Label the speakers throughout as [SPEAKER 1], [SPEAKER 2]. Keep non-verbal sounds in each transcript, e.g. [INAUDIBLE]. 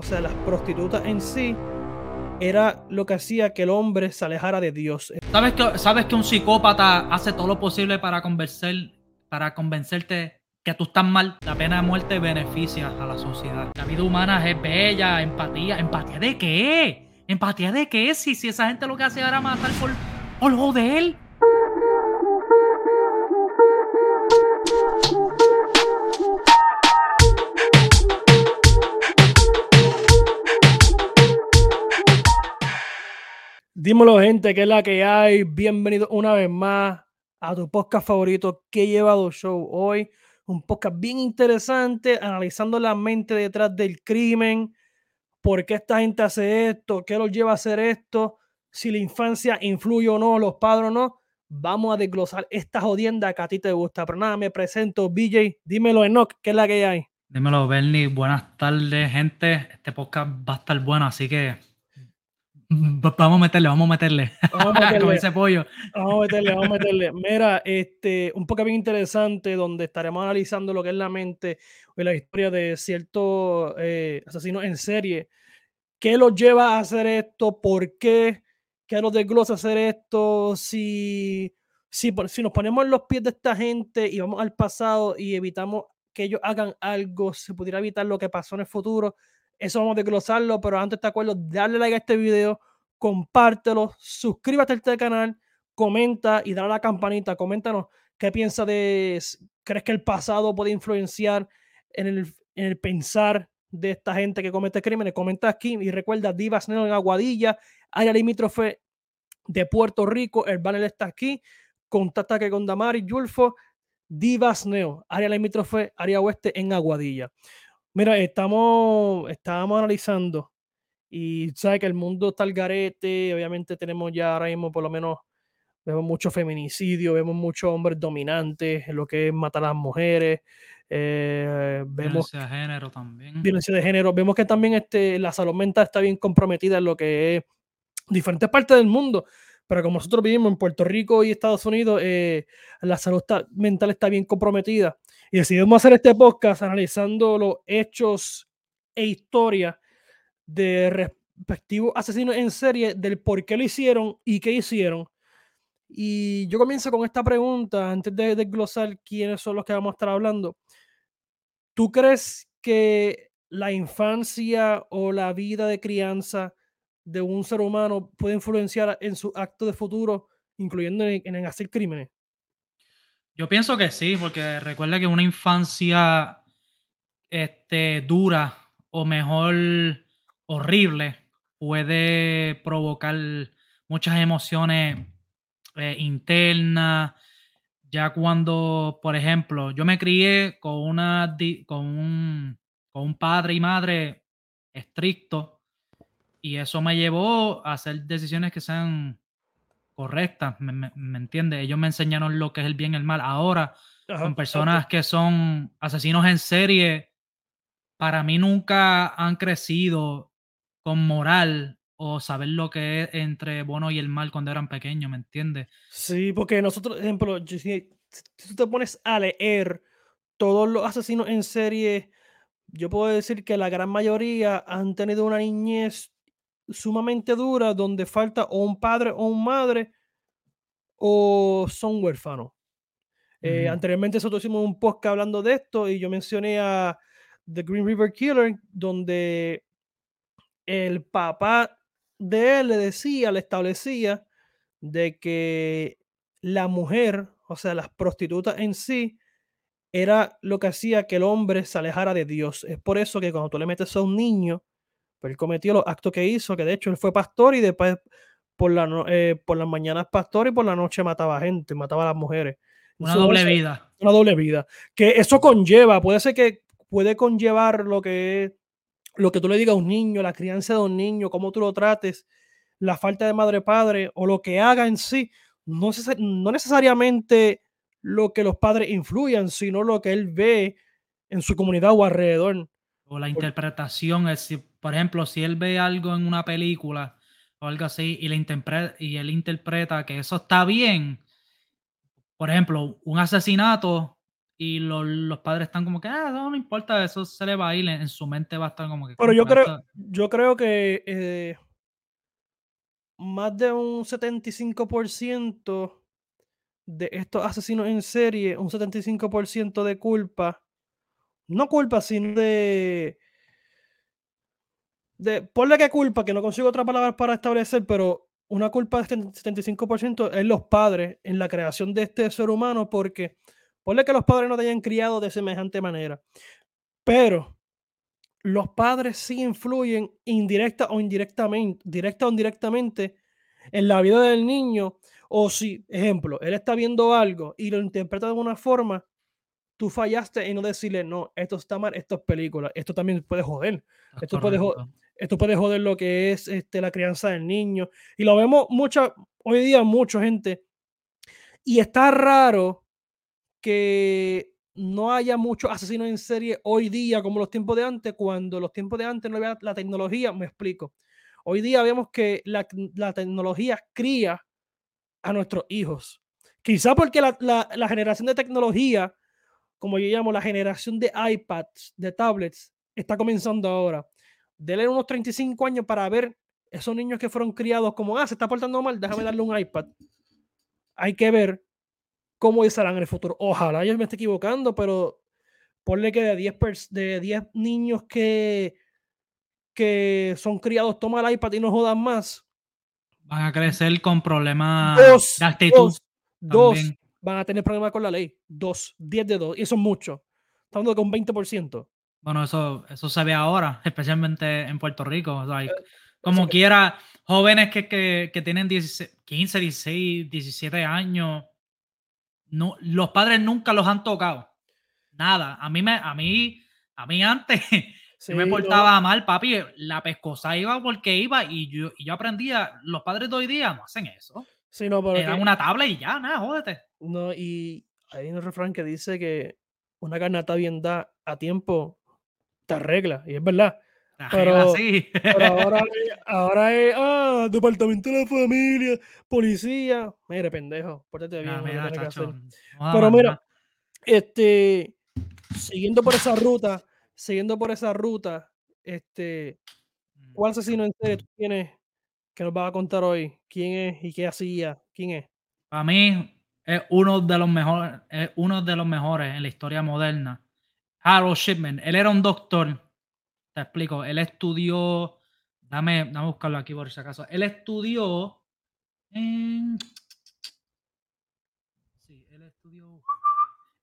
[SPEAKER 1] O sea, las prostitutas en sí era lo que hacía que el hombre se alejara de Dios.
[SPEAKER 2] ¿Sabes que, sabes que un psicópata hace todo lo posible para, convencer, para convencerte que tú estás mal? La pena de muerte beneficia a la sociedad. La vida humana es bella, empatía. ¿Empatía de qué? ¿Empatía de qué? Si, si esa gente lo que hace era matar por, por joder.
[SPEAKER 1] Dímelo, gente, que es la que hay. Bienvenido una vez más a tu podcast favorito que llevado show hoy. Un podcast bien interesante, analizando la mente detrás del crimen, por qué esta gente hace esto, qué los lleva a hacer esto, si la infancia influye o no, los padres o no. Vamos a desglosar esta jodienda que a ti te gusta. Pero nada, me presento, BJ. Dímelo, Enoch, ¿qué es la que hay?
[SPEAKER 2] Dímelo, Bernie. Buenas tardes, gente. Este podcast va a estar bueno, así que [LAUGHS] Vamos a meterle, vamos a meterle. Vamos a [LAUGHS] meterle. ese pollo.
[SPEAKER 1] Vamos a meterle, vamos a meterle. [LAUGHS] Mira, este, un poco bien interesante donde estaremos analizando lo que es la mente y la historia de ciertos eh, asesinos en serie. ¿Qué los lleva a hacer esto? ¿Por qué? ¿Qué los desglosa hacer esto? Si, si, si nos ponemos en los pies de esta gente y vamos al pasado y evitamos que ellos hagan algo, se pudiera evitar lo que pasó en el futuro eso vamos a desglosarlo, pero antes te acuerdo, darle like a este video, compártelo, suscríbete a este canal, comenta y dale a la campanita. Coméntanos qué piensas de. ¿Crees que el pasado puede influenciar en el, en el pensar de esta gente que comete crímenes? Comenta aquí y recuerda Divas Neo en Aguadilla, área limítrofe de Puerto Rico. El banner está aquí. Contacta que con Damari Yulfo, Divas Neo, área limítrofe, área oeste en Aguadilla. Mira, estamos, estábamos analizando y sabe que el mundo está al garete, obviamente tenemos ya ahora mismo por lo menos, vemos mucho feminicidio, vemos muchos hombres dominantes en lo que es matar a las mujeres, eh, vemos...
[SPEAKER 2] Violencia de género también.
[SPEAKER 1] Violencia de género, vemos que también este, la salud mental está bien comprometida en lo que es diferentes partes del mundo, pero como nosotros vivimos en Puerto Rico y Estados Unidos, eh, la salud mental está bien comprometida. Y decidimos hacer este podcast analizando los hechos e historia de respectivos asesinos en serie, del por qué lo hicieron y qué hicieron. Y yo comienzo con esta pregunta antes de desglosar quiénes son los que vamos a estar hablando. ¿Tú crees que la infancia o la vida de crianza de un ser humano puede influenciar en su acto de futuro, incluyendo en, en hacer crímenes?
[SPEAKER 2] Yo pienso que sí, porque recuerda que una infancia este, dura o mejor horrible puede provocar muchas emociones eh, internas. Ya cuando, por ejemplo, yo me crié con, una, con, un, con un padre y madre estricto y eso me llevó a hacer decisiones que sean correcta, ¿me, me, entiendes? Ellos me enseñaron lo que es el bien y el mal. Ahora, con personas que son asesinos en serie, para mí nunca han crecido con moral o saber lo que es entre bueno y el mal cuando eran pequeños, ¿me entiendes?
[SPEAKER 1] Sí, porque nosotros, por ejemplo, si, tú te pones a leer todos los asesinos en serie, yo puedo decir que la gran mayoría han tenido una niñez sumamente dura donde falta o un padre o un madre o son huérfanos. Eh, anteriormente nosotros hicimos un podcast hablando de esto y yo mencioné a The Green River Killer donde el papá de él le decía, le establecía de que la mujer, o sea, las prostitutas en sí, era lo que hacía que el hombre se alejara de Dios. Es por eso que cuando tú le metes a un niño, pues él cometió los actos que hizo, que de hecho él fue pastor y después por, la, eh, por las mañanas pastor y por la noche mataba gente, mataba a las mujeres.
[SPEAKER 2] Una doble vida.
[SPEAKER 1] Una doble vida. Que eso conlleva, puede ser que puede conllevar lo que es, lo que tú le digas a un niño, la crianza de un niño, cómo tú lo trates, la falta de madre-padre o lo que haga en sí, no, no necesariamente lo que los padres influyan, sino lo que él ve en su comunidad o alrededor.
[SPEAKER 2] O la interpretación, es, por ejemplo, si él ve algo en una película o algo así y, le interpreta, y él interpreta que eso está bien, por ejemplo, un asesinato y los, los padres están como que, ah, no, no importa, eso se le va a ir, en, en su mente va a estar como que...
[SPEAKER 1] Pero yo
[SPEAKER 2] "Contra,
[SPEAKER 1] creo,
[SPEAKER 2] esto-".
[SPEAKER 1] yo creo que eh, más de un 75% de estos asesinos en serie, un 75% de culpa, no culpa, sino de, de, ponle que culpa, que no consigo otra palabra para establecer, pero una culpa de 75% es los padres en la creación de este ser humano, porque ponle que los padres no te hayan criado de semejante manera, pero los padres sí influyen indirecta o indirectamente, directa o indirectamente en la vida del niño. O si, ejemplo, él está viendo algo y lo interpreta de una forma, tú fallaste en no decirle, no, esto está mal, esto es película, esto también puede joder.
[SPEAKER 2] Estás
[SPEAKER 1] Esto puede, jo-
[SPEAKER 2] correcto.
[SPEAKER 1] esto puede joder lo que es este, la crianza del niño. Y lo vemos mucha, hoy día, mucha gente. Y está raro que no haya muchos asesinos en serie hoy día como los tiempos de antes, cuando los tiempos de antes no había la tecnología, me explico. Hoy día vemos que la, la tecnología cría a nuestros hijos. Quizá porque la, la- la generación de tecnología, como yo llamo la generación de iPads, de tablets, está comenzando ahora. Dele unos 35 años para ver esos niños que fueron criados como, ah, se está portando mal, déjame darle un iPad. Hay que ver cómo serán en el futuro. Ojalá yo me esté equivocando, pero ponle que de 10, pers- de 10 niños que, que son criados, toma el iPad y no jodan más.
[SPEAKER 2] Van a crecer con problemas
[SPEAKER 1] Dos,
[SPEAKER 2] de actitud.
[SPEAKER 1] dos, dos. Van a tener problemas con la ley. Dos, 10 de dos. Y eso es mucho. Estamos hablando de que un 20%.
[SPEAKER 2] Bueno, eso, eso se ve ahora, especialmente en Puerto Rico. o sea,
[SPEAKER 1] Eh,
[SPEAKER 2] como
[SPEAKER 1] que-
[SPEAKER 2] quiera, jóvenes que, que, que tienen 16 15, 16, 17 años, no, los padres nunca los han tocado. Nada. A mí, me, a mí, a mí antes [LAUGHS]
[SPEAKER 1] Sí,
[SPEAKER 2] me
[SPEAKER 1] no,
[SPEAKER 2] portaba mal, papi. La pescosa iba porque iba y yo, y yo aprendía. Los padres de hoy día no hacen eso.
[SPEAKER 1] Sí, no, pero
[SPEAKER 2] Le dan una tabla y ya, nada, jódete.
[SPEAKER 1] no, y hay un refrán que dice que una carnata bien da a tiempo te arregla. Y es verdad. Pero- ahora, [LAUGHS] es- ahora es, ah, departamento de la familia, policía. Mire, pendejo, pórtate bien. Que
[SPEAKER 2] mira,
[SPEAKER 1] que hacer. Pero mira, este, siguiendo por esa ruta, siguiendo por esa ruta, este,
[SPEAKER 2] Mm.
[SPEAKER 1] ¿cuál asesino en serie tú tienes que nos vas a contar hoy? ¿Quién es y qué hacía? ¿Quién es?
[SPEAKER 2] Para mí es uno de los mejores, es uno de los mejores en la historia moderna. Harold Shipman, él era un doctor. Te explico, él estudió, dame, dame buscarlo aquí por si acaso. Él estudió en Sí, él estudió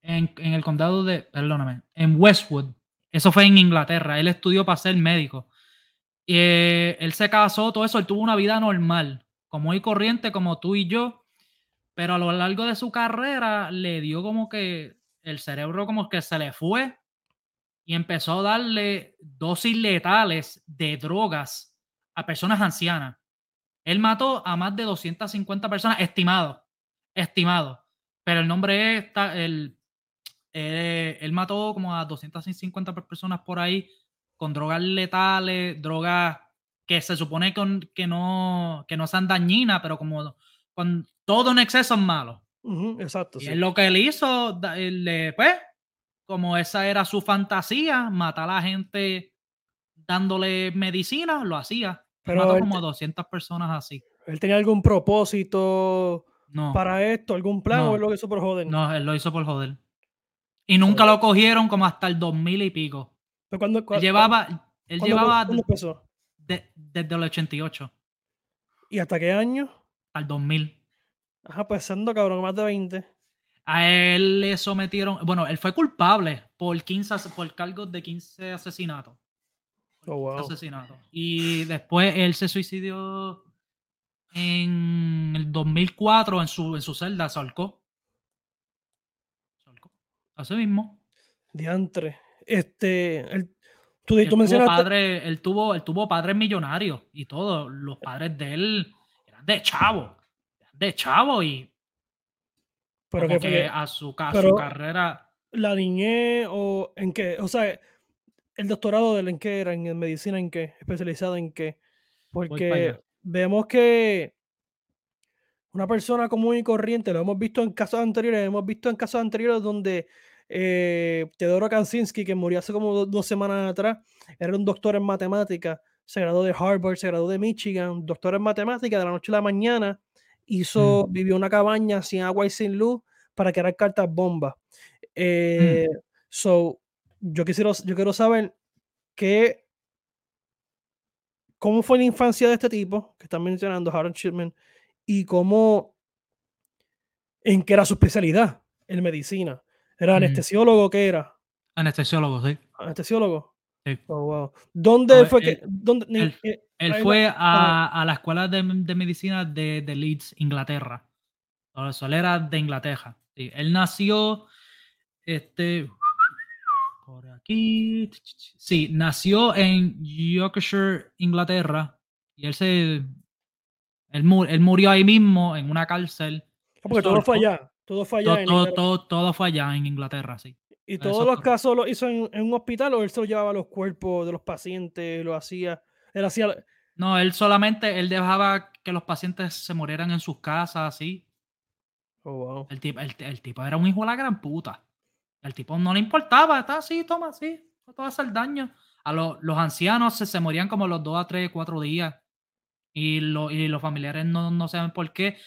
[SPEAKER 2] en, en el condado de, perdóname, en Westwood. Eso fue en Inglaterra. Él estudió para ser médico. Y, eh, él se casó, todo eso, él tuvo una vida normal, como y corriente, como tú y yo. Pero a lo largo de su carrera le dio como que el cerebro como que se le fue y empezó a darle dosis letales de drogas a personas ancianas. Él mató a más de 250 personas, estimado, estimado. Pero el nombre es, ta- el, eh, él mató como a 250 personas por ahí con drogas letales, drogas que se supone que, que no, que no sean dañinas, pero como con todo en exceso es malo.
[SPEAKER 1] Exacto,
[SPEAKER 2] Y
[SPEAKER 1] sí.
[SPEAKER 2] él lo que él hizo, él le- pues, como esa era su fantasía, matar a la gente dándole medicina, lo hacía. Él
[SPEAKER 1] Pero
[SPEAKER 2] mató
[SPEAKER 1] él
[SPEAKER 2] como a 200 personas así.
[SPEAKER 1] ¿Él tenía algún propósito
[SPEAKER 2] No,
[SPEAKER 1] para esto, algún plan
[SPEAKER 2] No.
[SPEAKER 1] o es lo que hizo por joder?
[SPEAKER 2] no, él lo hizo por joder. Y nunca lo cogieron como hasta el 2000 y pico.
[SPEAKER 1] Pero cuando,
[SPEAKER 2] Él
[SPEAKER 1] cua-
[SPEAKER 2] llevaba, él
[SPEAKER 1] cuándo-
[SPEAKER 2] llevaba
[SPEAKER 1] empezó?
[SPEAKER 2] de- desde el 88
[SPEAKER 1] ¿Y hasta qué año?
[SPEAKER 2] al 2000.
[SPEAKER 1] Ajá, pues ando cabrón, más de 20.
[SPEAKER 2] A él le sometieron, bueno, él fue culpable por 15, ase- por cargos de 15 asesinatos.
[SPEAKER 1] Oh, wow.
[SPEAKER 2] asesinatos. Y después él se suicidió en el 2004 en su, en su celda, se ahorcó. Se ahorcó. Así mismo.
[SPEAKER 1] Diantre. Este, el- tú,
[SPEAKER 2] Él
[SPEAKER 1] tú
[SPEAKER 2] tuvo,
[SPEAKER 1] mencionaste.
[SPEAKER 2] padre, él, tuvo, él tuvo padres millonarios y todo. Los padres de él eran de chavo. eran De chavo y
[SPEAKER 1] pero
[SPEAKER 2] como
[SPEAKER 1] que
[SPEAKER 2] a su, a
[SPEAKER 1] pero-
[SPEAKER 2] su carrera.
[SPEAKER 1] la niñez o en qué, o sea, el doctorado de él en qué era, en medicina en qué, especializado en qué. Porque vemos que una persona común y corriente, lo hemos visto en casos anteriores, hemos visto en casos anteriores donde eh, Teodoro Kaczynski, que murió hace como dos, semanas atrás, era un doctor en matemática, se graduó de Harvard, se graduó de Michigan, doctor en matemática, de la noche a la mañana, hizo, mm. vivió una cabaña sin agua y sin luz para crear cartas bombas. Mm. Eh, so, yo, quisiera, yo quiero saber qué, cómo fue la infancia de este tipo que están mencionando, Harold Shipman, y cómo, en qué era su especialidad en medicina. ¿Era anestesiólogo qué era?
[SPEAKER 2] Anestesiólogo, sí.
[SPEAKER 1] Anestesiólogo. Sí. Oh, wow. ¿Dónde fue que.?
[SPEAKER 2] Dónde, él, eh, fue a, a, la escuela de, de medicina de, de, Leeds, Inglaterra. Eso, él era de Inglaterra. Sí. Él nació. Este. Por aquí. Sí, nació en Yorkshire, Inglaterra. Y él se. Él, él murió ahí mismo, en una cárcel.
[SPEAKER 1] Ah, porque todo fue allá. Todo fue allá.
[SPEAKER 2] Todo, en todo, todo, fue allá en Inglaterra, sí.
[SPEAKER 1] ¿Y todos los casos lo hizo en, un hospital o él se llevaba los cuerpos de los pacientes? ¿Lo hacía? Él hacía.
[SPEAKER 2] No, él solamente él dejaba que los pacientes se murieran en sus casas, así.
[SPEAKER 1] Oh, wow.
[SPEAKER 2] El tipo, el, tipo era un hijo de la gran puta. El tipo no le importaba, está así, toma así, no te va a hacer daño. A los ancianos se, se, morían como los dos a tres, cuatro días. Y, lo, y los familiares no, no saben por qué.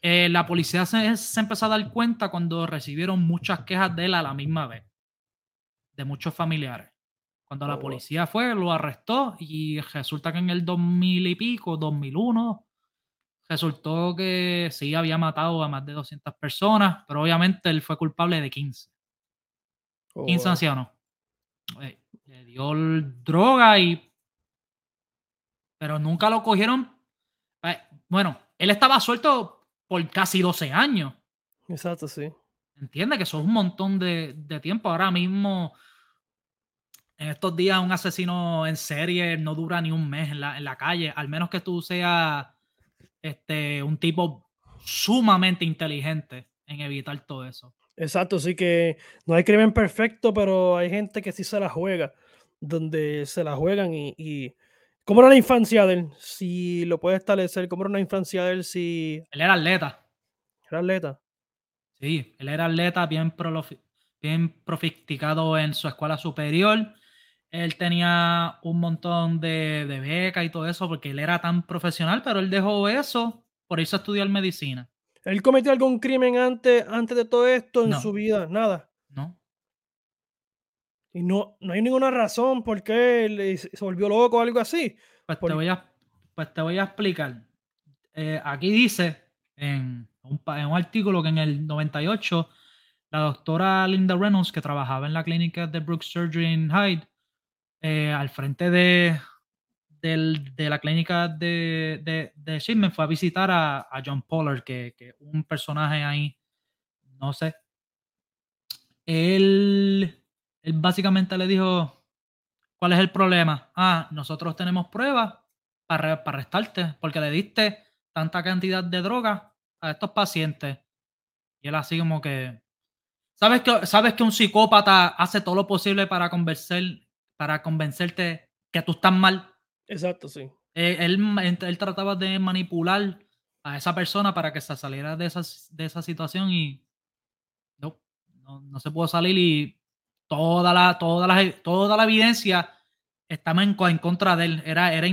[SPEAKER 2] Eh, la policía se, empezó a dar cuenta cuando recibieron muchas quejas de él a la misma vez, de muchos familiares. Cuando la oh, policía fue, lo arrestó y resulta que en el 2000 y pico, 2001, resultó que sí había matado a más de 200 personas, pero obviamente él fue culpable de 15. 15 ancianos. Eh, le dio droga y... Pero nunca lo cogieron. Eh, bueno, él estaba suelto por casi 12 años.
[SPEAKER 1] Exacto, sí.
[SPEAKER 2] Entiende que eso es un montón de, tiempo. Ahora mismo, en estos días, un asesino en serie no dura ni un mes en la, calle, al menos que tú seas este, un tipo sumamente inteligente en evitar todo eso.
[SPEAKER 1] Exacto, sí que no hay crimen perfecto, pero hay gente que sí se la juega, donde se la juegan y ¿Cómo era la infancia de él? Si lo puede establecer, ¿cómo era la infancia de él? Si...
[SPEAKER 2] Él era atleta.
[SPEAKER 1] ¿Era atleta?
[SPEAKER 2] Sí, él era atleta, bien, bien profisticado en su escuela superior. Él tenía un montón de, de becas y todo eso porque él era tan profesional, pero él dejó eso por irse a estudiar medicina.
[SPEAKER 1] ¿Él cometió algún crimen antes, antes de todo esto en su vida? Nada.
[SPEAKER 2] No.
[SPEAKER 1] Y no, no hay ninguna razón por qué se volvió loco o algo así.
[SPEAKER 2] Pues, te, voy a, pues te voy a explicar. Eh, aquí dice en un, en un artículo que en el 98 la doctora Linda Reynolds, que trabajaba en la clínica de Brooks Surgery en Hyde, eh, al frente de, de, la clínica de, de, de Shipman, fue a visitar a, a John Pollard, que, que, un personaje ahí, no sé. Él él básicamente le dijo, ¿cuál es el problema? Ah, nosotros tenemos pruebas para, para arrestarte porque le diste tanta cantidad de droga a estos pacientes. Y él así como que... ¿Sabes que, sabes que un psicópata hace todo lo posible para, convencer, para convencerte que tú estás mal?
[SPEAKER 1] Exacto, sí.
[SPEAKER 2] Eh, él, él, trataba de manipular a esa persona para que se saliera de esa, de esa situación y no, no, no se pudo salir y toda la, toda la, toda la evidencia estaba en, en contra de él, era, era,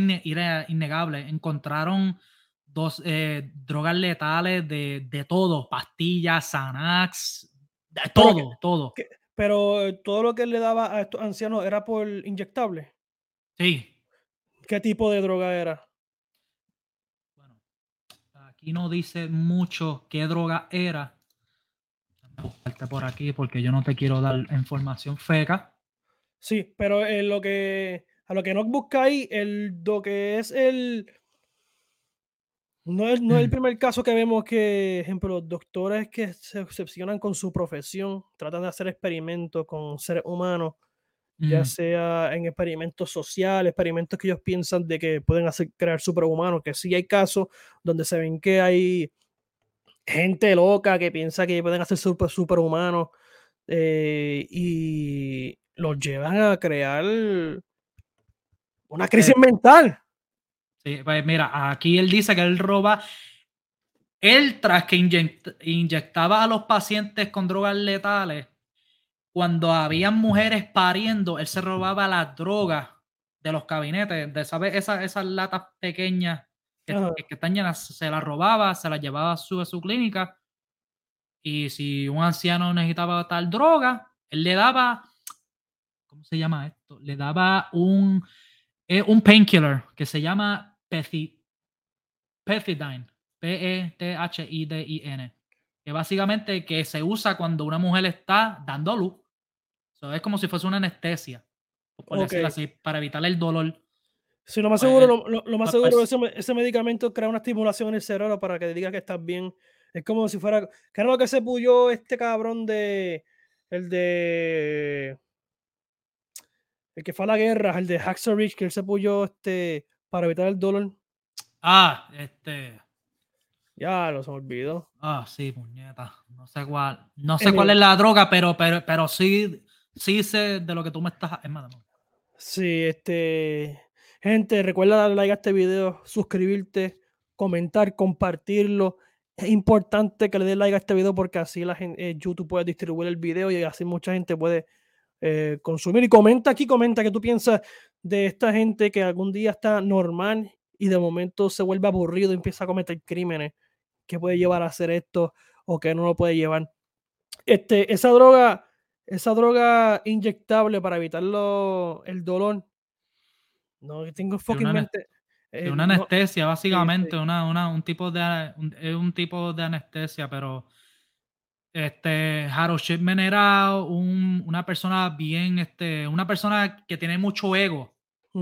[SPEAKER 2] innegable. Encontraron dos eh, drogas letales de, de, todo, pastillas, Xanax, de todo, todo.
[SPEAKER 1] pero todo lo que él le daba a estos ancianos era por inyectable.
[SPEAKER 2] Sí.
[SPEAKER 1] ¿Qué tipo de droga era?
[SPEAKER 2] Bueno, aquí no dice mucho qué droga era, por aquí porque yo no te quiero dar información feca.
[SPEAKER 1] Sí, pero lo que a lo que nos busca ahí, el, lo que es el. No es, no es el mm. primer caso que vemos que, ejemplo, los doctores que se obsesionan con su profesión, tratan de hacer experimentos con seres humanos, ya mm. sea en experimentos sociales, experimentos que ellos piensan de que pueden hacer crear superhumanos, que sí hay casos donde se ven que hay gente loca que piensa que pueden hacer super, superhumanos eh, y los llevan a crear una crisis mental.
[SPEAKER 2] Sí, pues mira, aquí él dice que él roba. Él, tras que inyectaba a los pacientes con drogas letales, cuando habían mujeres pariendo, él se robaba las drogas de los gabinetes, de ¿sabes? Esas, esas latas pequeñas que, que, llenas, se las robaba, se las llevaba a su, a su clínica. Y si un anciano necesitaba tal droga, él le daba, ¿cómo se llama esto? Le daba un, eh, un painkiller que se llama Pethidine. P-E-T-H-I-D-I-N. Que básicamente que se usa cuando una mujer está dando luz. es como si fuese una anestesia. así, para evitar el dolor.
[SPEAKER 1] Sí, lo más pues, seguro, lo, más pues, seguro ese, ese, medicamento crea una estimulación en el cerebro para que diga que estás bien. Es como si fuera. ¿Qué era lo que se puyó este cabrón de. El de. El que fue a la guerra, el de Hacksaw Ridge, que él se puyó este, para evitar el dolor.
[SPEAKER 2] Ah, este.
[SPEAKER 1] Ya lo se me olvidó.
[SPEAKER 2] Ah, sí, puñeta. No sé cuál. No sé cuál es la droga, pero, pero, pero sí, sí sé de lo que tú me estás. Es
[SPEAKER 1] Sí, este. Gente, recuerda darle like a este video, suscribirte, comentar, compartirlo. Es importante que le des like a este video porque así la gente, eh, YouTube puede distribuir el video y así mucha gente puede eh, consumir. Y comenta aquí, comenta que tú piensas de esta gente que algún día está normal y de momento se vuelve aburrido y empieza a cometer crímenes que puede llevar a hacer esto o que no lo puede llevar. Este, esa droga, esa droga inyectable para evitar el dolor. No, tengo fucking
[SPEAKER 2] una, eh, una anestesia, básicamente, Una, una, un tipo de un, un tipo de anestesia, pero este Harold Shipman era un, una persona bien, este, una persona que tiene mucho ego.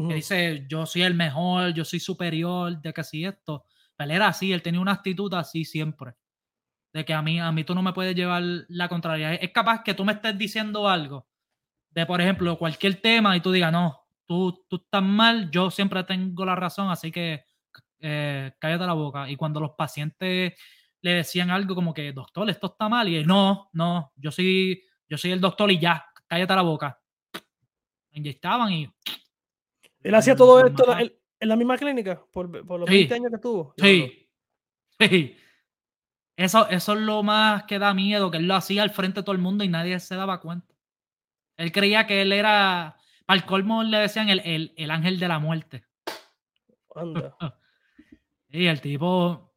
[SPEAKER 2] Que dice, yo soy el mejor, yo soy superior, de que si esto. Él era así, él tenía una actitud así siempre. De que a mí, a mí tú no me puedes llevar la contraria. Es capaz que tú me estés diciendo algo de, por ejemplo, cualquier tema y tú digas, no, tú, tú estás mal, yo siempre tengo la razón, así que eh, cállate la boca. Y cuando los pacientes le decían algo como que, doctor, esto está mal, y él, no, no, yo soy, yo soy el doctor y ya, cállate la boca. Inyectaban y...
[SPEAKER 1] Él hacía todo esto, en la misma clínica por, los 20 años que tuvo.
[SPEAKER 2] Sí, [LAUGHS] sí. Eso, eso es lo más que da miedo, que él lo hacía al frente de todo el mundo y nadie se daba cuenta. Él creía que él era, para el colmo le decían el, el, ángel de la muerte. Anda. [LAUGHS] y el tipo,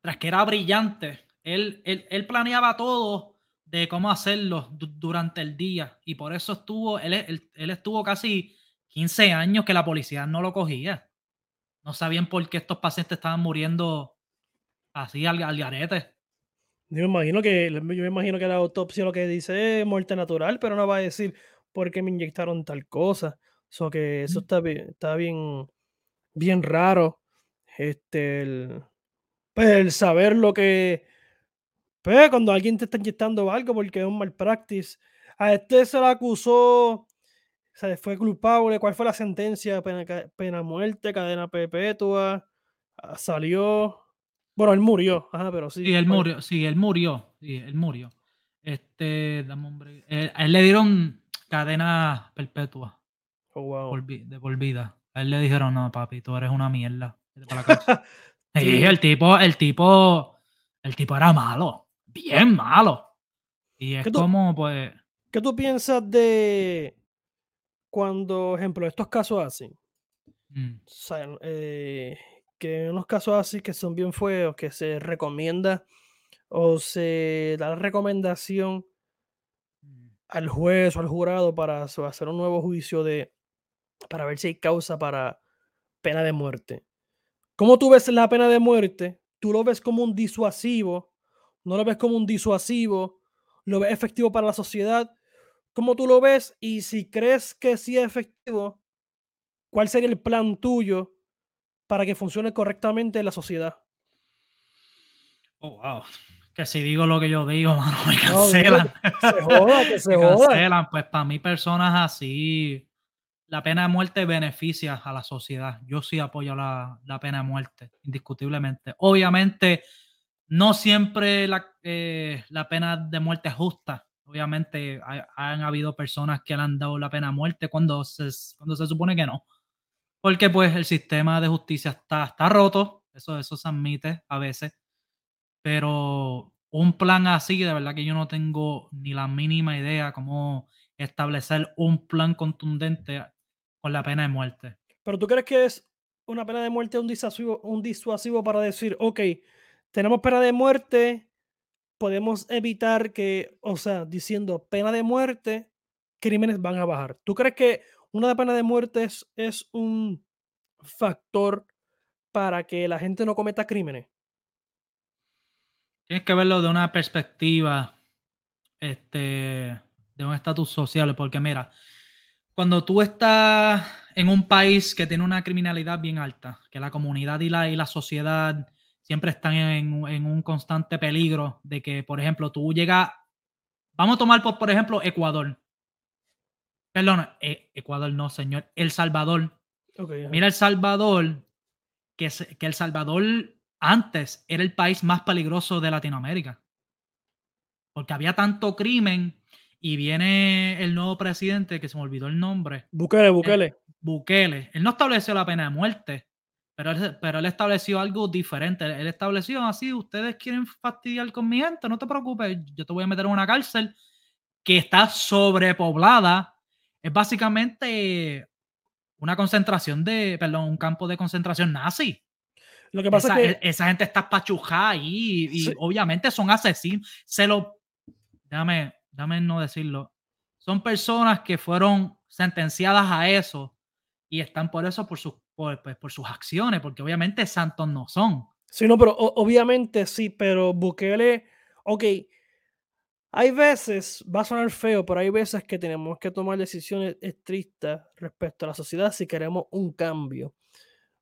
[SPEAKER 2] tras que era brillante, él, él, planeaba todo de cómo hacerlo durante el día y por eso estuvo, él, él estuvo casi 15 años que la policía no lo cogía. No sabían por qué estos pacientes estaban muriendo así al, garete.
[SPEAKER 1] Yo me imagino que yo me imagino que la autopsia lo que dice es muerte natural, pero no va a decir por qué me inyectaron tal cosa. So que eso está bien, está bien, bien raro. Este, el, pues el saber lo que, pues cuando alguien te está inyectando algo porque es un mal practice. A este se le acusó sea, fue culpable, cuál fue la sentencia, pena, pena muerte, cadena perpetua, ah, salió, bueno, él murió, ajá, pero sí.
[SPEAKER 2] Sí, él murió, sí, él murió, sí, él murió. Este, dame hombre, eh, a él le dieron cadena perpetua.
[SPEAKER 1] Oh, wow.
[SPEAKER 2] de por vida. A él le dijeron, no, papi, tú eres una mierda. [LAUGHS] sí, el tipo, el tipo, el tipo era malo, bien malo. Y es como, pues.
[SPEAKER 1] ¿Qué tú piensas de cuando, ejemplo, estos casos así, mm. eh, que en unos casos así que son bien feos, que se recomienda o se da la recomendación. Al juez o al jurado para hacer un nuevo juicio de para ver si hay causa para pena de muerte. ¿Cómo tú ves la pena de muerte? ¿Tú lo ves como un disuasivo? ¿No lo ves como un disuasivo? ¿Lo ves efectivo para la sociedad? ¿Cómo tú lo ves? Y si crees que sí es efectivo, ¿cuál sería el plan tuyo para que funcione correctamente en la sociedad?
[SPEAKER 2] Oh, wow. Que si digo lo que yo digo, [LAUGHS] mano, me cancelan. se joda, que se [LAUGHS] joda. cancelan. Pues para mí, personas así, la pena de muerte beneficia a la sociedad. Yo sí apoyo la, pena de muerte, indiscutiblemente. Obviamente, no siempre la, eh, la pena de muerte es justa. Obviamente han habido personas que le han dado la pena a muerte cuando se, cuando se supone que no. Porque pues el sistema de justicia está, está roto, eso, eso se admite a veces. Pero un plan así, de verdad que yo no tengo ni la mínima idea cómo establecer un plan contundente con la pena de muerte.
[SPEAKER 1] Pero tú crees que es una pena de muerte un disuasivo, un disuasivo para decir, ok, tenemos pena de muerte, podemos evitar que, o sea, diciendo pena de muerte, crímenes van a bajar. ¿Tú crees que una pena de muerte es, es un factor para que la gente no cometa crímenes?
[SPEAKER 2] Tienes que verlo de una perspectiva este, de un estatus social, porque mira, cuando tú estás en un país que tiene una criminalidad bien alta, que la comunidad y la, y la sociedad siempre están en, en, un constante peligro de que, por ejemplo, tú llegas, vamos a tomar por, por ejemplo Ecuador. Perdón, eh, Ecuador no, señor, El Salvador. Mira El Salvador, que, que El Salvador antes era el país más peligroso de Latinoamérica. Porque había tanto crimen y viene el nuevo presidente, que se me olvidó el nombre.
[SPEAKER 1] Bukele, Bukele.
[SPEAKER 2] Bukele. Él no estableció la pena de muerte, pero él, pero él estableció algo diferente. Él estableció así, ustedes quieren fastidiar con mi gente, no te preocupes, yo te voy a meter en una cárcel que está sobrepoblada. Es básicamente una concentración de, perdón, un campo de concentración nazi.
[SPEAKER 1] Lo que pasa
[SPEAKER 2] esa,
[SPEAKER 1] es
[SPEAKER 2] que esa gente está pachujada ahí y, obviamente son asesinos. Se lo, déjame, déjame no decirlo. Son personas que fueron sentenciadas a eso y están por eso por sus, por, pues, por sus acciones, porque obviamente santos no son.
[SPEAKER 1] Sí, no, pero obviamente sí, pero Bukele, ok, hay veces, va a sonar feo, pero hay veces que tenemos que tomar decisiones estrictas respecto a la sociedad si queremos un cambio.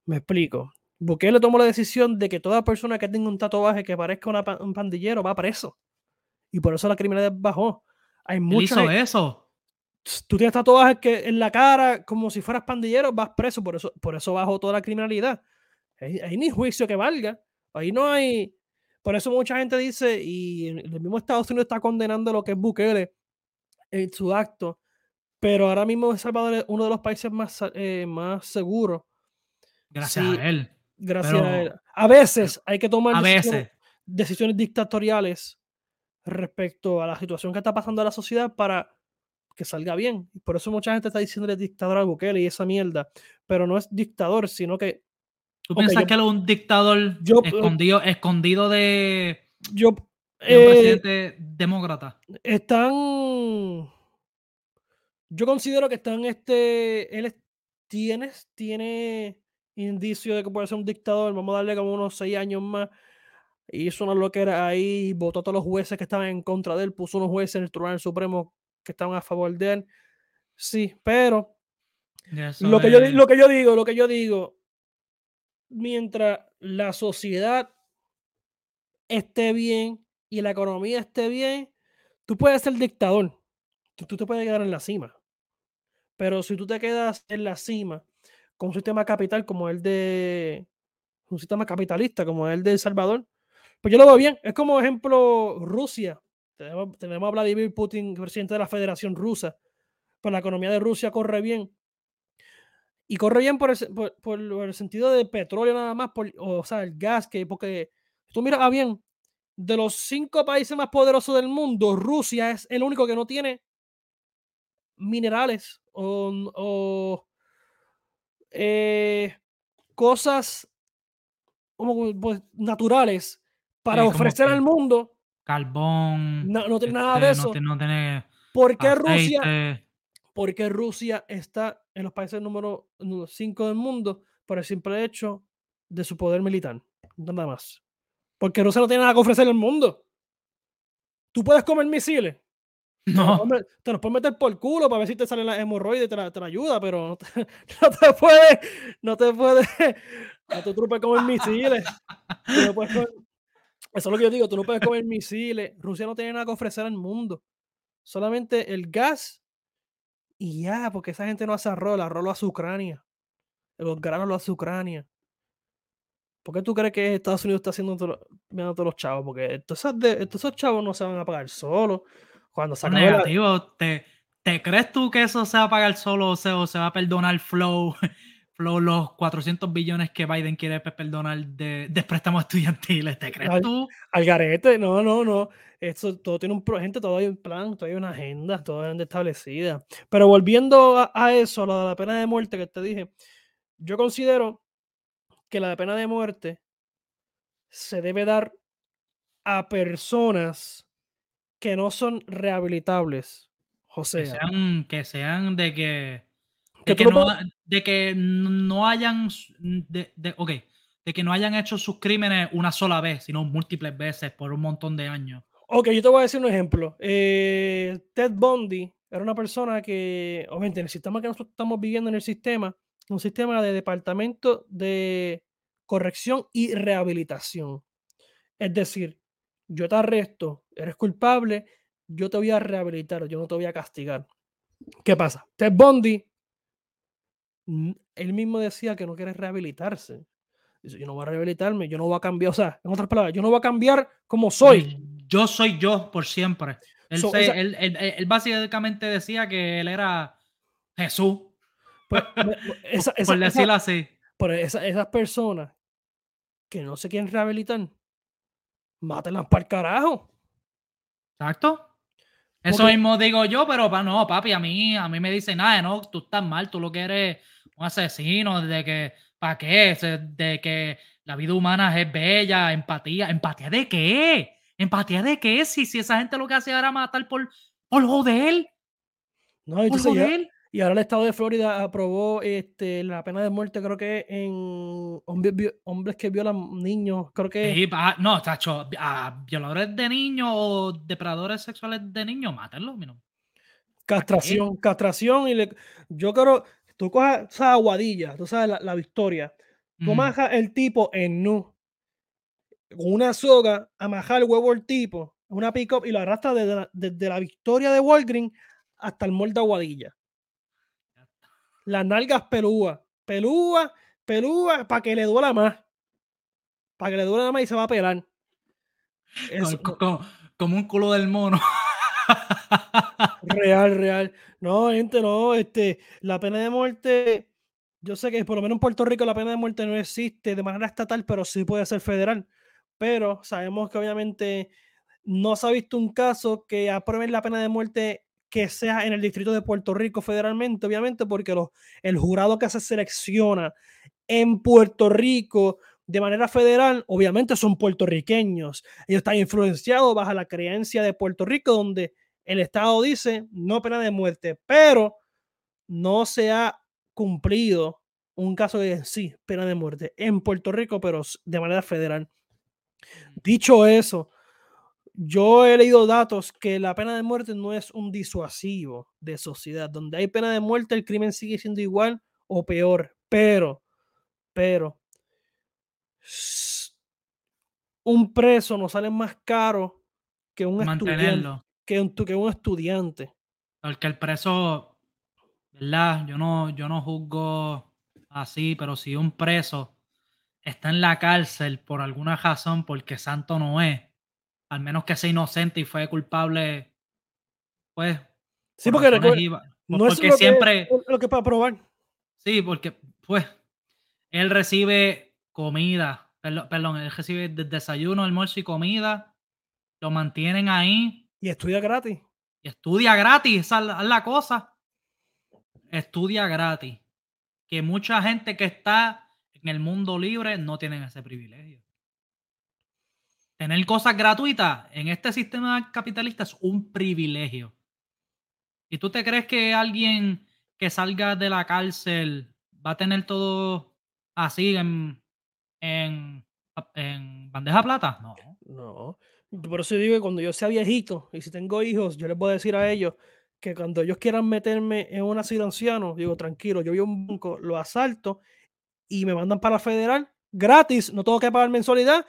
[SPEAKER 1] Me explico. Bukele tomó la decisión de que toda persona que tenga un tatuaje que parezca un pandillero va preso. Y por eso la criminalidad bajó. Hay mucho
[SPEAKER 2] hizo eso.
[SPEAKER 1] Tú tienes tatuajes que en la cara como si fueras pandillero, vas preso. Por eso, por eso bajó toda la criminalidad. Hay, ni juicio que valga. Ahí no hay por eso mucha gente dice, y el mismo Estados Unidos está condenando lo que es Bukele en su acto, pero ahora mismo El Salvador es uno de los países más, eh, más seguros.
[SPEAKER 2] Gracias a él.
[SPEAKER 1] Gracias a él. A veces hay que tomar decisiones, decisiones, dictatoriales respecto a la situación que está pasando en la sociedad para que salga bien. Por eso mucha gente está diciendo dictador a Bukele y esa mierda. Pero no es dictador, sino que
[SPEAKER 2] ¿Tú piensas que él es un dictador escondido, escondido de,
[SPEAKER 1] yo,
[SPEAKER 2] un eh, presidente demócrata?
[SPEAKER 1] Están. Yo considero que están este. Él tiene, tiene indicio de que puede ser un dictador. Vamos a darle como unos seis años más. Hizo una loquera ahí, votó a todos los jueces que estaban en contra de él, puso unos jueces en el Tribunal Supremo que estaban a favor de él. Sí, pero lo que, yo, lo que yo digo, lo que yo digo, mientras la sociedad esté bien y la economía esté bien, tú puedes ser dictador. Tú, te puedes quedar en la cima. Pero si tú te quedas en la cima con un sistema capital como el de un sistema capitalista como el de El Salvador, pues yo lo veo bien. Es como ejemplo Rusia. Tenemos, a Vladimir Putin, presidente de la Federación Rusa. Pues la economía de Rusia corre bien y corre bien por el, por, el, sentido de petróleo nada más, o sea, el gas, que porque tú miras ah, bien, de los cinco países más poderosos del mundo, Rusia es el único que no tiene minerales o, eh, cosas como, pues, naturales para ofrecer al mundo.
[SPEAKER 2] Carbón.
[SPEAKER 1] No, tiene nada de
[SPEAKER 2] este,
[SPEAKER 1] eso.
[SPEAKER 2] No, tiene
[SPEAKER 1] ¿Por qué Rusia? porque Rusia está en los países número 5 del mundo por el simple hecho de su poder militar. Nada más. Porque Rusia no tiene nada que ofrecer al mundo. Tú puedes comer misiles. [LAUGHS]
[SPEAKER 2] No.
[SPEAKER 1] Te los puedes meter por el culo para ver si te salen las hemorroides te la, te ayuda, pero no te, no te puede, no te puede, no te puedes comer misiles. eso es lo que yo digo, tú no puedes comer misiles. Rusia no tiene nada que ofrecer al mundo. Solamente el gas y ya, porque esa gente no hace arroz, el arroz lo hace Ucrania. Los granos lo hace Ucrania. ¿Por qué tú crees que Estados Unidos está haciendo todo, todos los chavos? Porque estos, esos chavos no se van a pagar solos. Cuando se
[SPEAKER 2] negativo, ¿te, ¿te crees tú que eso se va a pagar solo o se, o se va a perdonar flow [LAUGHS] los 400 billones que Biden quiere perdonar de, de préstamos estudiantiles. ¿Te crees tú?
[SPEAKER 1] Al garete, no, no, no. Esto todo tiene un gente, todo hay un plan, todo hay una agenda, todo es establecida. Pero volviendo a, eso, lo de la pena de muerte que te dije, yo considero que la pena de muerte se debe dar a personas que no son rehabilitables. José.
[SPEAKER 2] Que sean, que sean de que de que, no, de que no hayan de, de, okay, de que no hayan hecho sus crímenes una sola vez, sino múltiples veces por un montón de años.
[SPEAKER 1] Ok, yo te voy a decir un ejemplo. Eh, Ted Bundy era una persona que, obviamente, en el sistema que nosotros estamos viviendo en el sistema, un sistema de departamento de corrección y rehabilitación. Es decir, yo te arresto, eres culpable, yo te voy a rehabilitar, yo no te voy a castigar. ¿Qué pasa? Ted Bundy él mismo decía que no quiere rehabilitarse. Dice, yo no voy a rehabilitarme, yo no voy a cambiar, o sea, en otras palabras, yo no voy a cambiar como soy.
[SPEAKER 2] Yo soy yo por siempre. Él, básicamente decía que él era Jesús. Pues, [LAUGHS] por decirlo así.
[SPEAKER 1] Por esas personas que no se quieren rehabilitar, mátenlas para el carajo.
[SPEAKER 2] Exacto. Eso mismo digo yo, pero no, papi, a mí, a mí me dicen, nada, no, tú estás mal, tú lo que eres un asesino, de que, ¿para qué? De que la vida humana es bella, empatía. ¿Empatía de qué? ¿Empatía de qué? Si, si esa gente lo que hace era matar por, por joder.
[SPEAKER 1] No, por joder. Y ahora el estado de Florida aprobó este, la pena de muerte, creo que en hombres, que violan niños, creo que...
[SPEAKER 2] Sí, no, tacho, a violadores de niños o depredadores sexuales de niños, mátenlos,
[SPEAKER 1] Castración, castración y le, yo creo, tú coges esa aguadilla, tú sabes, la, victoria, tú majas el tipo en nu, con una soga, amaja el huevo el tipo, una pick-up y lo arrastra desde la, desde la victoria de Walgreen hasta el molde aguadilla las nalgas pelúas, pelúas, pelúas, para que le duela más. Para que le duela más y se va a pelar.
[SPEAKER 2] como, un culo del mono. [LAUGHS]
[SPEAKER 1] real, real. No, gente, no. Este, la pena de muerte, yo sé que por lo menos en Puerto Rico la pena de muerte no existe de manera estatal, pero sí puede ser federal. Pero sabemos que obviamente no se ha visto un caso que aprueben la pena de muerte que sea en el distrito de Puerto Rico federalmente, obviamente, porque los, el jurado que se selecciona en Puerto Rico de manera federal, obviamente son puertorriqueños. Ellos están influenciados bajo la creencia de Puerto Rico, donde el Estado dice no pena de muerte, pero no se ha cumplido un caso de sí, pena de muerte en Puerto Rico, pero de manera federal. Dicho eso, yo he leído datos que la pena de muerte no es un disuasivo de sociedad. Donde hay pena de muerte, el crimen sigue siendo igual o peor. Pero, pero, un preso no sale más caro que un estudiante. Que un, que un estudiante.
[SPEAKER 2] Porque el preso, ¿verdad? Yo no, yo no juzgo así, pero si un preso está en la cárcel por alguna razón, porque santo no es, al menos que sea inocente y fue culpable, pues.
[SPEAKER 1] Sí, porque no es lo siempre. Que, lo que para probar.
[SPEAKER 2] Sí, porque, pues, él recibe comida, perdón, él recibe desayuno, almuerzo y comida, lo mantienen ahí.
[SPEAKER 1] Y estudia gratis.
[SPEAKER 2] Y estudia gratis, esa es la cosa. Estudia gratis. Que mucha gente que está en el mundo libre no tienen ese privilegio tener cosas gratuitas en este sistema capitalista es un privilegio. ¿Y tú te crees que alguien que salga de la cárcel va a tener todo así en, en, bandeja plata? No.
[SPEAKER 1] No. Por eso digo que cuando yo sea viejito y si tengo hijos, yo les voy a decir a ellos que cuando ellos quieran meterme en un asilo anciano, digo, tranquilo, yo voy a un banco, lo asalto y me mandan para la federal gratis, no tengo que pagar mensualidad,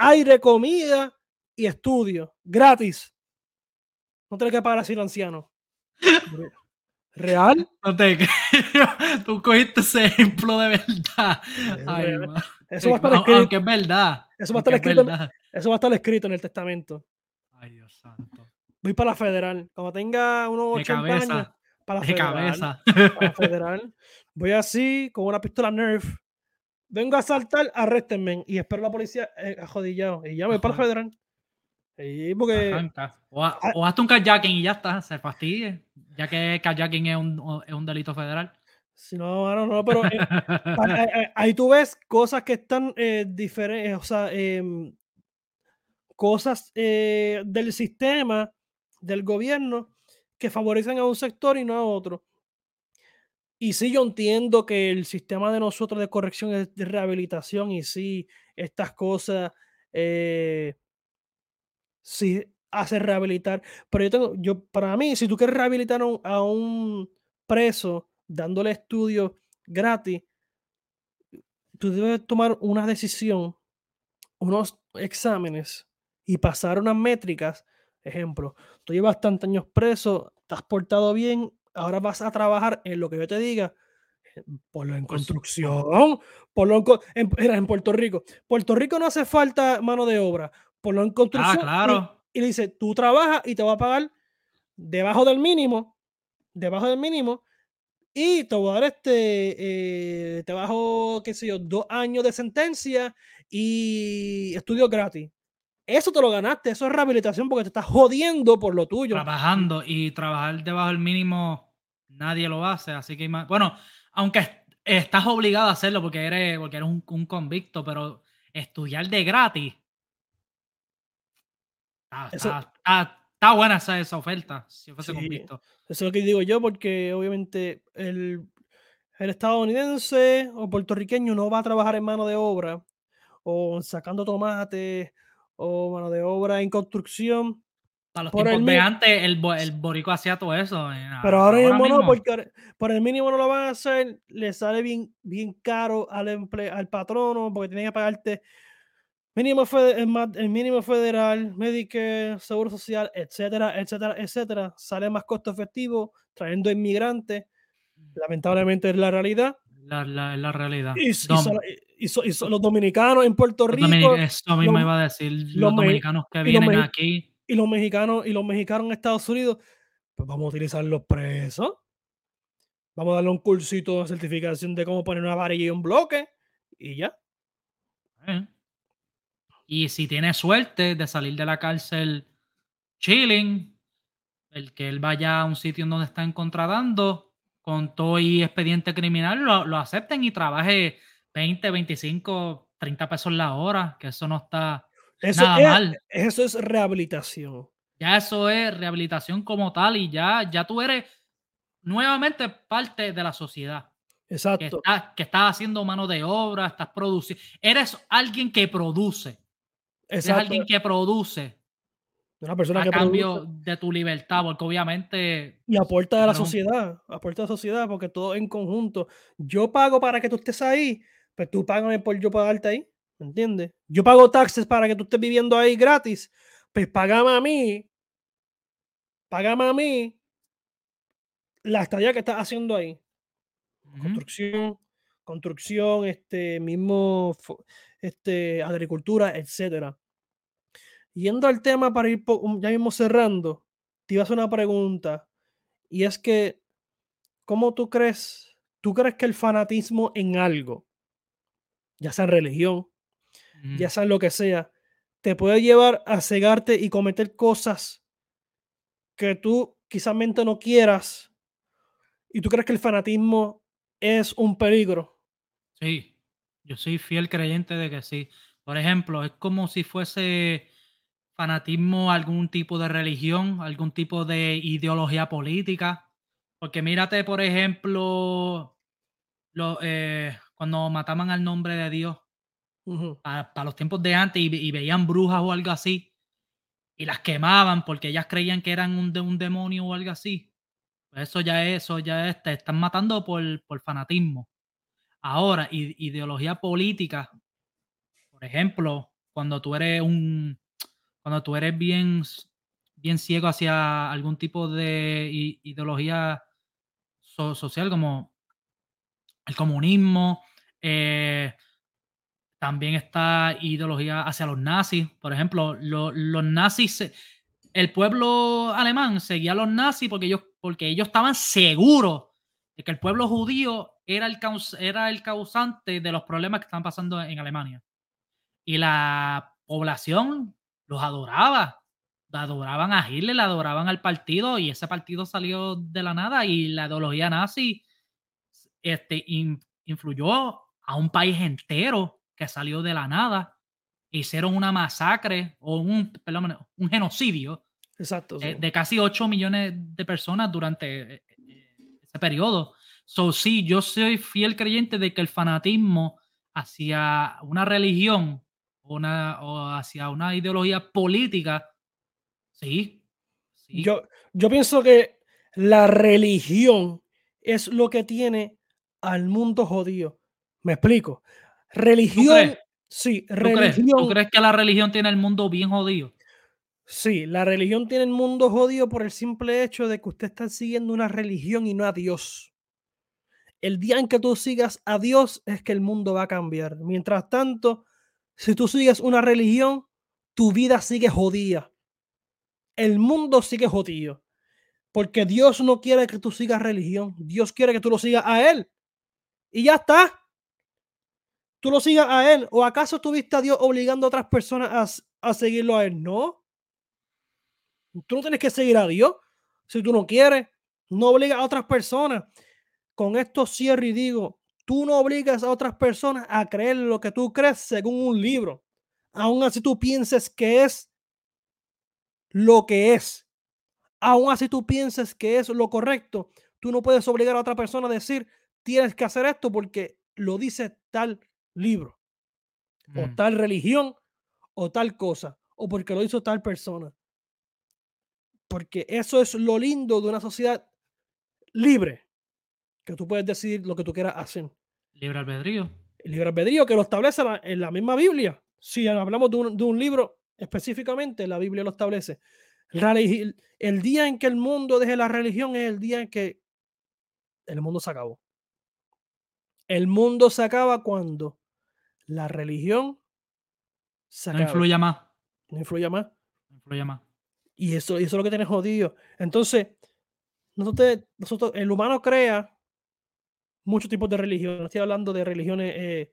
[SPEAKER 1] aire, comida y estudio gratis. No tienes que pagar así el anciano. ¿Real?
[SPEAKER 2] No te [LAUGHS] Tú cogiste ese ejemplo de verdad.
[SPEAKER 1] eso va a estar escrito.
[SPEAKER 2] Aunque es verdad.
[SPEAKER 1] Eso va a estar escrito. Eso va a estar escrito en el testamento.
[SPEAKER 2] Ay, Dios santo.
[SPEAKER 1] Voy para la federal. Cuando tenga unos 80 años. Para la federal.
[SPEAKER 2] cabeza.
[SPEAKER 1] Para la federal. voy así, con una pistola Nerf, vengo a saltar, arréstenme y espero la policía eh, ajodillado y ya me para el federal. Y porque,
[SPEAKER 2] o, o hazte un kayaking y ya está, se fastidie, ya que kayaking es un, es un delito federal.
[SPEAKER 1] Si no, no, no, pero eh, ahí tú ves cosas que están eh, diferentes, o sea, em, cosas eh, del sistema, del gobierno, que favorecen a un sector y no a otro. Y sí, yo entiendo que el sistema de nosotros de corrección es de rehabilitación y sí, estas cosas eh, sí hace rehabilitar. Pero yo tengo, yo, para mí, si tú quieres rehabilitar a un, preso dándole estudios gratis, tú debes tomar una decisión, unos exámenes y pasar unas métricas. Ejemplo, tú llevas tantos años preso, te has portado bien, ahora vas a trabajar en lo que yo te diga. Eh, ponlo en pues, construcción, ponlo en, en, Puerto Rico. Puerto Rico no hace falta mano de obra, ponlo en construcción.
[SPEAKER 2] Ah, claro.
[SPEAKER 1] Y, le dice, tú trabajas y te va a pagar debajo del mínimo, debajo del mínimo, y te voy a dar este, eh, te bajo, qué sé yo, dos años de sentencia y estudio gratis. Eso te lo ganaste, eso es rehabilitación porque te estás jodiendo por lo tuyo.
[SPEAKER 2] Trabajando y trabajar debajo del mínimo, nadie lo hace, así que bueno, aunque estás obligado a hacerlo porque eres, porque eres un, convicto, pero estudiar de gratis. Está, buena esa, esa, oferta, si fuese convicto.
[SPEAKER 1] Eso es lo que digo yo, porque obviamente el, el estadounidense o puertorriqueño no va a trabajar en mano de obra o sacando tomates o mano de obra en construcción.
[SPEAKER 2] Para los tiempos el de antes, el, el borico hacía todo eso. Eh,
[SPEAKER 1] pero ahora, mismo, no, porque por el mínimo no lo van a hacer, le sale bien, bien caro al, emple, al patrono, porque tiene que pagarte mínimo, el, mínimo federal, Medicare, Seguro Social, etcétera, etcétera, etcétera. Sale más costo efectivo trayendo inmigrantes. Lamentablemente es la realidad.
[SPEAKER 2] La, la, la realidad.
[SPEAKER 1] Y, y, los dominicanos en Puerto Rico.
[SPEAKER 2] Eso mismo iba a decir. Los, dominicanos que vienen aquí.
[SPEAKER 1] Y los mexicanos y los mexicanos en Estados Unidos. Pues vamos a utilizar los presos. Vamos a darle un cursito de certificación de cómo poner una varilla y un bloque. Y ya.
[SPEAKER 2] Eh. Y si tiene suerte de salir de la cárcel chilling, el que él vaya a un sitio donde está encontradando con todo y expediente criminal, lo, lo acepten y trabaje 20, 25, 30 pesos la hora, que eso no está
[SPEAKER 1] eso nada mal. Eso es rehabilitación.
[SPEAKER 2] Ya eso es rehabilitación como tal y ya, ya tú eres nuevamente parte de la sociedad.
[SPEAKER 1] Exacto.
[SPEAKER 2] Que estás, haciendo mano de obra, estás produciendo. Eres alguien que produce. Eres alguien que produce.
[SPEAKER 1] Una persona
[SPEAKER 2] a
[SPEAKER 1] que
[SPEAKER 2] cambio de tu libertad, porque obviamente.
[SPEAKER 1] Y aporta a la sociedad, aporta a la sociedad, porque todo en conjunto. Yo pago para que tú estés ahí, pues tú págame por yo pagarte ahí, ¿me entiendes? Yo pago taxes para que tú estés viviendo ahí gratis, pues págame a mí, págame a mí la estadía que estás haciendo ahí. Construcción, construcción, este mismo, este, agricultura, etcétera. Yendo al tema para ir ya mismo cerrando, te iba a hacer una pregunta y es que, ¿cómo tú crees? ¿Tú crees que el fanatismo en algo ya sea religión, ya sea lo que sea, te puede llevar a cegarte y cometer cosas que tú quizás no quieras y tú crees que el fanatismo es un peligro.
[SPEAKER 2] Sí, yo soy fiel creyente de que sí. Por ejemplo, es como si fuese fanatismo algún tipo de religión, algún tipo de ideología política. Porque mírate, por ejemplo, lo, eh, cuando mataban al nombre de Dios para, los tiempos de antes y, veían brujas o algo así y las quemaban porque ellas creían que eran un, de un demonio o algo así. Pues eso ya es, eso ya es, te están matando por, por fanatismo. Ahora, ideología política, por ejemplo, cuando tú eres un, cuando tú eres bien, bien ciego hacia algún tipo de ideología social como el comunismo, eh, también está ideología hacia los nazis. Por ejemplo, los nazis, el pueblo alemán seguía a los nazis porque ellos, porque ellos estaban seguros de que el pueblo judío era el, era el causante de los problemas que están pasando en Alemania. Y la población los adoraba. Adoraban a Hitler, le adoraban al partido y ese partido salió de la nada y la ideología nazi este, influyó a un país entero que salió de la nada. Hicieron una masacre o un, perdón, un genocidio
[SPEAKER 1] Exacto,
[SPEAKER 2] eh, de casi 8 millones de personas durante eh, ese periodo. So, sí, yo soy fiel creyente de que el fanatismo hacia una religión una, o hacia una ideología política, sí. sí.
[SPEAKER 1] Yo, yo pienso que la religión es lo que tiene al mundo jodido. Me explico. Religión. Sí, religión.
[SPEAKER 2] ¿Tú crees que la religión tiene el mundo bien jodido?
[SPEAKER 1] Sí, la religión tiene el mundo jodido por el simple hecho de que usted está siguiendo una religión y no a Dios. El día en que tú sigas a Dios es que el mundo va a cambiar. Mientras tanto, si tú sigues una religión, tu vida sigue jodida. El mundo sigue jodido. Porque Dios no quiere que tú sigas religión. Dios quiere que tú lo sigas a Él. Y ya está. Tú lo sigas a Él. ¿O acaso tuviste a Dios obligando a otras personas a, a seguirlo a Él? No. Tú no tienes que seguir a Dios. Si tú no quieres, no obligas a otras personas. Con esto cierro y digo, tú no obligas a otras personas a creer lo que tú crees según un libro. Aún así tú pienses que es lo que es. Aún así tú pienses que es lo correcto. Tú no puedes obligar a otra persona a decir, tienes que hacer esto porque lo dice tal libro, o mm. tal religión, o tal cosa, o porque lo hizo tal persona. Porque eso es lo lindo de una sociedad libre, que tú puedes decidir lo que tú quieras hacer.
[SPEAKER 2] Libre albedrío.
[SPEAKER 1] El libre albedrío que lo establece en la misma Biblia. Si hablamos de un, libro específicamente, la Biblia lo establece. el día en que el mundo deje la religión es el día en que el mundo se acabó. El mundo se acaba cuando la religión
[SPEAKER 2] se no influye más.
[SPEAKER 1] No influye más.
[SPEAKER 2] No influye más.
[SPEAKER 1] Y eso, eso es lo que tiene jodido. Entonces, nosotros, nosotros, el humano crea muchos tipos de religión. No estoy hablando de religiones eh,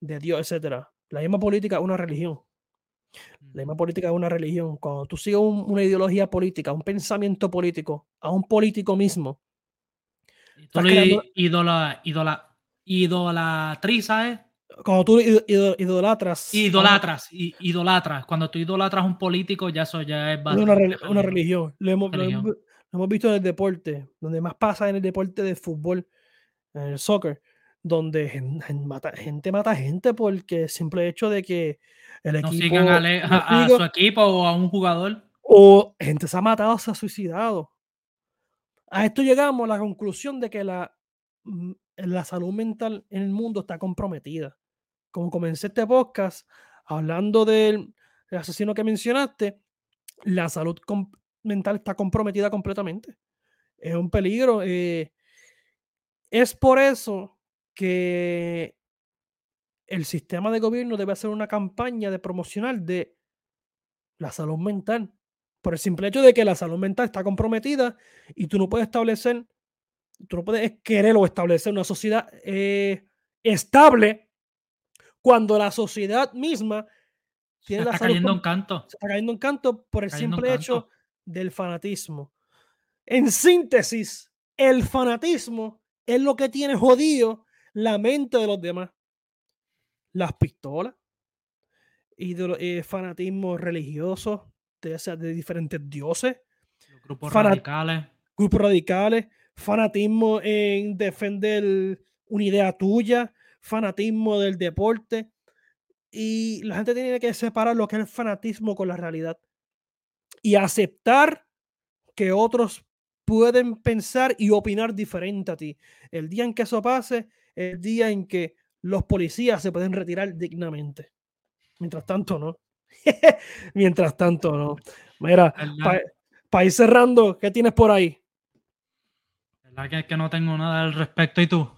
[SPEAKER 1] de Dios, etcétera. La misma política es una religión. La misma política es una religión. Cuando tú sigues una ideología política, un pensamiento político, a un político mismo.
[SPEAKER 2] Tú creando... idola, idola, idolatriza, ¿eh?
[SPEAKER 1] Cuando tú idolatras.
[SPEAKER 2] Idolatras, idolatras. Cuando tú idolatras a un político, ya eso ya es
[SPEAKER 1] una, una, religión. Lo hemos, hemos, visto en el deporte, donde más pasa en el deporte de fútbol, en el soccer, donde gente mata, gente mata gente porque el simple hecho de que el equipo.
[SPEAKER 2] Sigan a, su equipo o a un jugador.
[SPEAKER 1] O gente se ha matado, se ha suicidado. A esto llegamos a la conclusión de que la, mm, la salud mental en el mundo está comprometida como comencé este podcast hablando del asesino que mencionaste, la salud mental está comprometida completamente. Es un peligro. Eh, es por eso que el sistema de gobierno debe hacer una campaña de promocional de la salud mental. Por el simple hecho de que la salud mental está comprometida y tú no puedes establecer, tú no puedes querer o establecer una sociedad eh, estable cuando la sociedad misma
[SPEAKER 2] tiene se está cayendo en canto.
[SPEAKER 1] Se está cayendo en canto por el simple hecho del fanatismo. En síntesis, el fanatismo es lo que tiene jodido la mente de los demás. Las pistolas y eh, fanatismo religioso de, de diferentes dioses.
[SPEAKER 2] grupos radicales.
[SPEAKER 1] Grupos radicales. Fanatismo en defender una idea tuya fanatismo del deporte. Y la gente tiene que separar lo que es el fanatismo con la realidad. Y aceptar que otros pueden pensar y opinar diferente a ti. El día en que eso pase, el día en que los policías se pueden retirar dignamente. Mientras tanto, no. [LAUGHS] Mientras tanto, no. Mira, para ir cerrando, ¿qué tienes por ahí?
[SPEAKER 2] Que, que no tengo nada al respecto. ¿Y tú?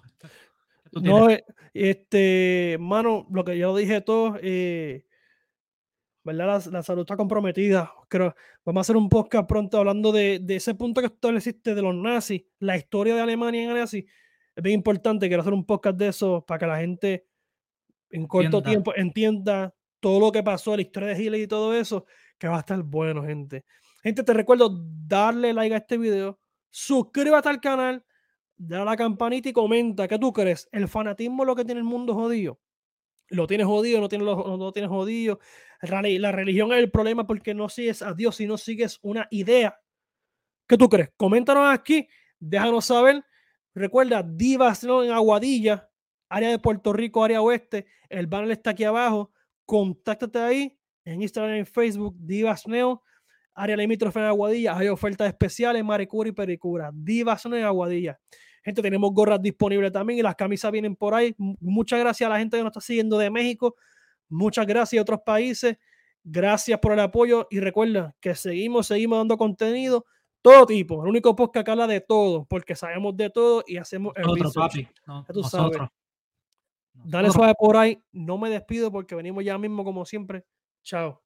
[SPEAKER 1] No, este, mano, lo que yo dije todo, eh, ¿verdad? La, salud está comprometida. Creo, vamos a hacer un podcast pronto hablando de, ese punto que estableciste de los nazis, la historia de Alemania en nazis. es bien importante. Quiero hacer un podcast de eso para que la gente en corto tiempo entienda todo lo que pasó, la historia de Hillary y todo eso, que va a estar bueno, gente. Gente, te recuerdo darle like a este video, suscríbete al canal, dale la campanita y comenta. ¿Qué tú crees? ¿El fanatismo es lo que tiene el mundo jodido? ¿Lo tienes jodido? ¿No tienes, lo, no tienes jodido? La religión es el problema porque no sigues a Dios, sino sigues una idea. ¿Qué tú crees? Coméntanos aquí, déjanos saber. Recuerda, Divas en Aguadilla, área de Puerto Rico, área oeste. El banner está aquí abajo. Contáctate ahí en Instagram y en Facebook, Divas Neo, área limítrofe en Aguadilla. Hay ofertas especiales, maricura y pericura. Divas en Aguadilla. Gente, tenemos gorras disponibles también y las camisas vienen por ahí. Muchas gracias a la gente que nos está siguiendo de México. Muchas gracias a otros países. Gracias por el apoyo y recuerda que seguimos, seguimos dando contenido todo tipo. El único podcast que habla de todo, porque sabemos de todo y hacemos el
[SPEAKER 2] Nosotros, papi. tú sabes.
[SPEAKER 1] Dale suave por ahí. No me despido porque venimos ya mismo como siempre. Chao.